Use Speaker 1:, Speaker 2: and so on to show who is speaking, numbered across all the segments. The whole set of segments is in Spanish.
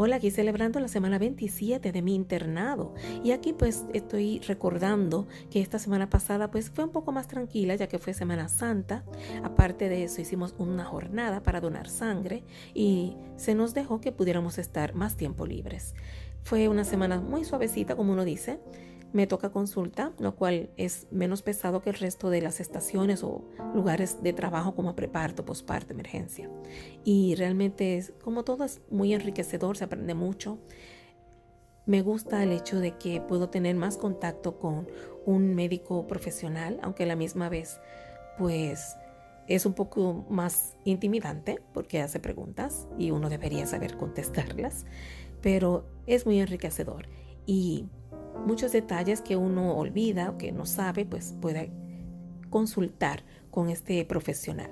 Speaker 1: Hola, aquí celebrando la semana 27 de mi internado. Y aquí pues estoy recordando que esta semana pasada pues fue un poco más tranquila ya que fue Semana Santa. Aparte de eso hicimos una jornada para donar sangre y se nos dejó que pudiéramos estar más tiempo libres. Fue una semana muy suavecita como uno dice me toca consulta, lo cual es menos pesado que el resto de las estaciones o lugares de trabajo como preparto, posparto, emergencia. Y realmente es, como todo es muy enriquecedor, se aprende mucho. Me gusta el hecho de que puedo tener más contacto con un médico profesional, aunque a la misma vez, pues es un poco más intimidante porque hace preguntas y uno debería saber contestarlas, pero es muy enriquecedor. Y muchos detalles que uno olvida o que no sabe, pues puede consultar con este profesional.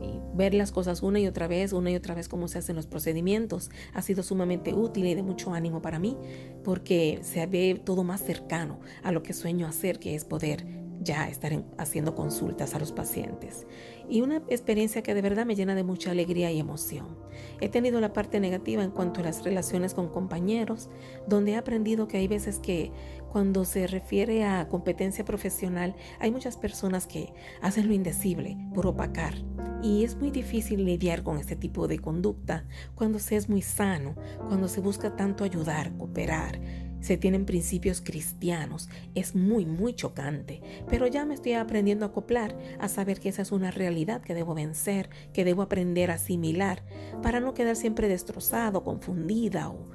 Speaker 1: Y ver las cosas una y otra vez, una y otra vez cómo se hacen los procedimientos, ha sido sumamente útil y de mucho ánimo para mí, porque se ve todo más cercano a lo que sueño hacer, que es poder ya estar haciendo consultas a los pacientes. Y una experiencia que de verdad me llena de mucha alegría y emoción. He tenido la parte negativa en cuanto a las relaciones con compañeros, donde he aprendido que hay veces que cuando se refiere a competencia profesional, hay muchas personas que hacen lo indecible por opacar. Y es muy difícil lidiar con este tipo de conducta cuando se es muy sano, cuando se busca tanto ayudar, cooperar se tienen principios cristianos. Es muy, muy chocante, pero ya me estoy aprendiendo a acoplar, a saber que esa es una realidad que debo vencer, que debo aprender a asimilar, para no quedar siempre destrozado, confundida o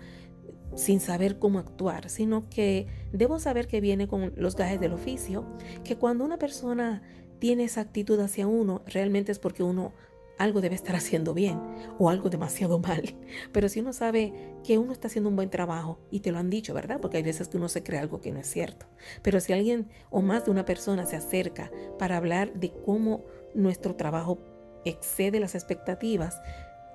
Speaker 1: sin saber cómo actuar, sino que debo saber que viene con los gajes del oficio, que cuando una persona tiene esa actitud hacia uno, realmente es porque uno algo debe estar haciendo bien o algo demasiado mal. Pero si uno sabe que uno está haciendo un buen trabajo y te lo han dicho, ¿verdad? Porque hay veces que uno se cree algo que no es cierto. Pero si alguien o más de una persona se acerca para hablar de cómo nuestro trabajo excede las expectativas,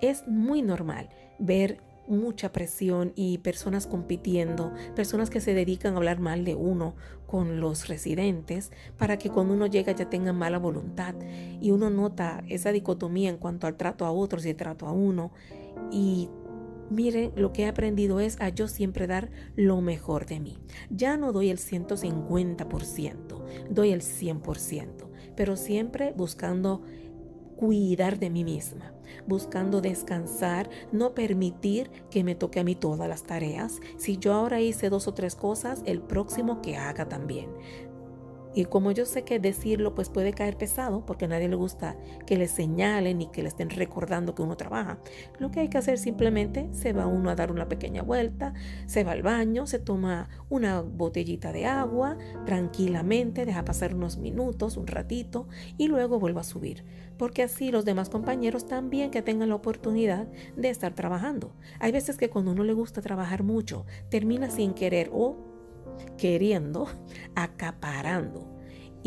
Speaker 1: es muy normal ver mucha presión y personas compitiendo, personas que se dedican a hablar mal de uno con los residentes para que cuando uno llega ya tengan mala voluntad y uno nota esa dicotomía en cuanto al trato a otros y el trato a uno y Miren, lo que he aprendido es a yo siempre dar lo mejor de mí. Ya no doy el 150%, doy el 100%, pero siempre buscando cuidar de mí misma, buscando descansar, no permitir que me toque a mí todas las tareas. Si yo ahora hice dos o tres cosas, el próximo que haga también. Y como yo sé que decirlo pues puede caer pesado porque a nadie le gusta que le señalen y que le estén recordando que uno trabaja, lo que hay que hacer simplemente se va uno a dar una pequeña vuelta, se va al baño, se toma una botellita de agua tranquilamente, deja pasar unos minutos, un ratito y luego vuelve a subir. Porque así los demás compañeros también que tengan la oportunidad de estar trabajando. Hay veces que cuando uno le gusta trabajar mucho, termina sin querer o queriendo, acaparando.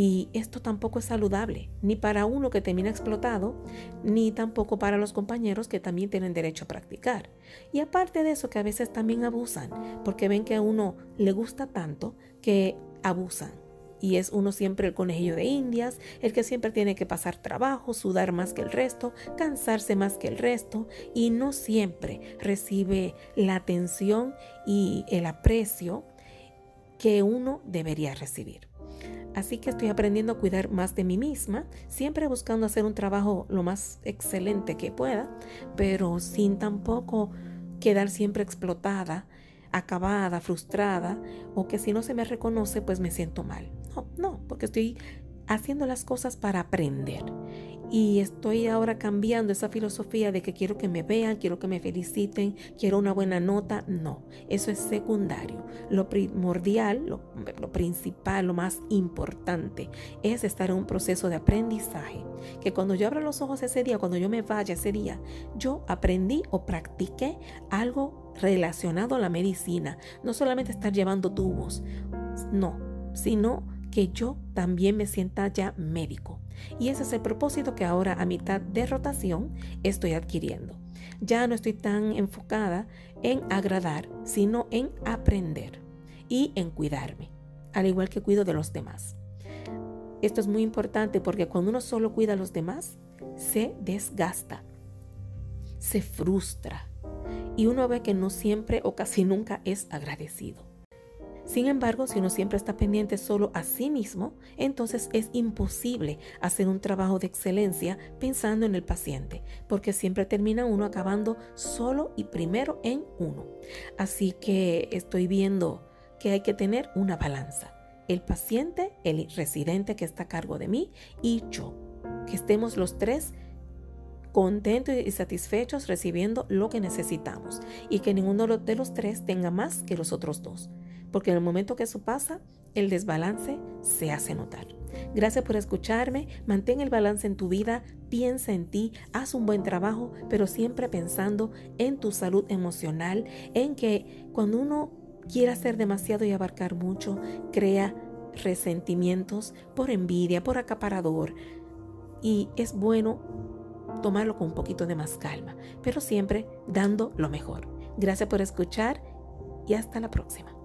Speaker 1: Y esto tampoco es saludable, ni para uno que termina explotado, ni tampoco para los compañeros que también tienen derecho a practicar. Y aparte de eso, que a veces también abusan, porque ven que a uno le gusta tanto que abusan. Y es uno siempre el conejillo de indias, el que siempre tiene que pasar trabajo, sudar más que el resto, cansarse más que el resto, y no siempre recibe la atención y el aprecio que uno debería recibir. Así que estoy aprendiendo a cuidar más de mí misma, siempre buscando hacer un trabajo lo más excelente que pueda, pero sin tampoco quedar siempre explotada, acabada, frustrada, o que si no se me reconoce, pues me siento mal. No, no, porque estoy haciendo las cosas para aprender y estoy ahora cambiando esa filosofía de que quiero que me vean, quiero que me feliciten, quiero una buena nota. No, eso es secundario. Lo primordial, lo, principal, lo más importante es estar en un proceso de aprendizaje. Que cuando yo abra los ojos ese día, cuando yo me vaya ese día, yo aprendí o practiqué algo relacionado a la medicina. No solamente estar llevando tubos, no, sino que yo también me sienta ya médico. Y ese es el propósito que ahora a mitad de rotación estoy adquiriendo. Ya no estoy tan enfocada en agradar, sino en aprender y en cuidarme, al igual que cuido de los demás. Esto es muy importante porque cuando uno solo cuida a los demás, se desgasta, se frustra y uno ve que no siempre o casi nunca es agradecido. Sin embargo, si uno siempre está pendiente solo a sí mismo, entonces es imposible hacer un trabajo de excelencia pensando en el paciente, porque siempre termina uno acabando solo y primero en uno. Así que estoy viendo que hay que tener una balanza. El paciente, el residente que está a cargo de mí y yo. Que estemos los tres contentos y satisfechos recibiendo lo que necesitamos y que ninguno de los tres tenga más que los otros dos porque en el momento que eso pasa, el desbalance se hace notar. Gracias por escucharme, mantén el balance en tu vida, piensa en ti, haz un buen trabajo, pero siempre pensando en tu salud emocional, en que cuando uno quiere hacer demasiado y abarcar mucho, crea resentimientos por envidia, por acaparador, y es bueno tomarlo con un poquito de más calma, pero siempre dando lo mejor. Gracias por escuchar y hasta la próxima.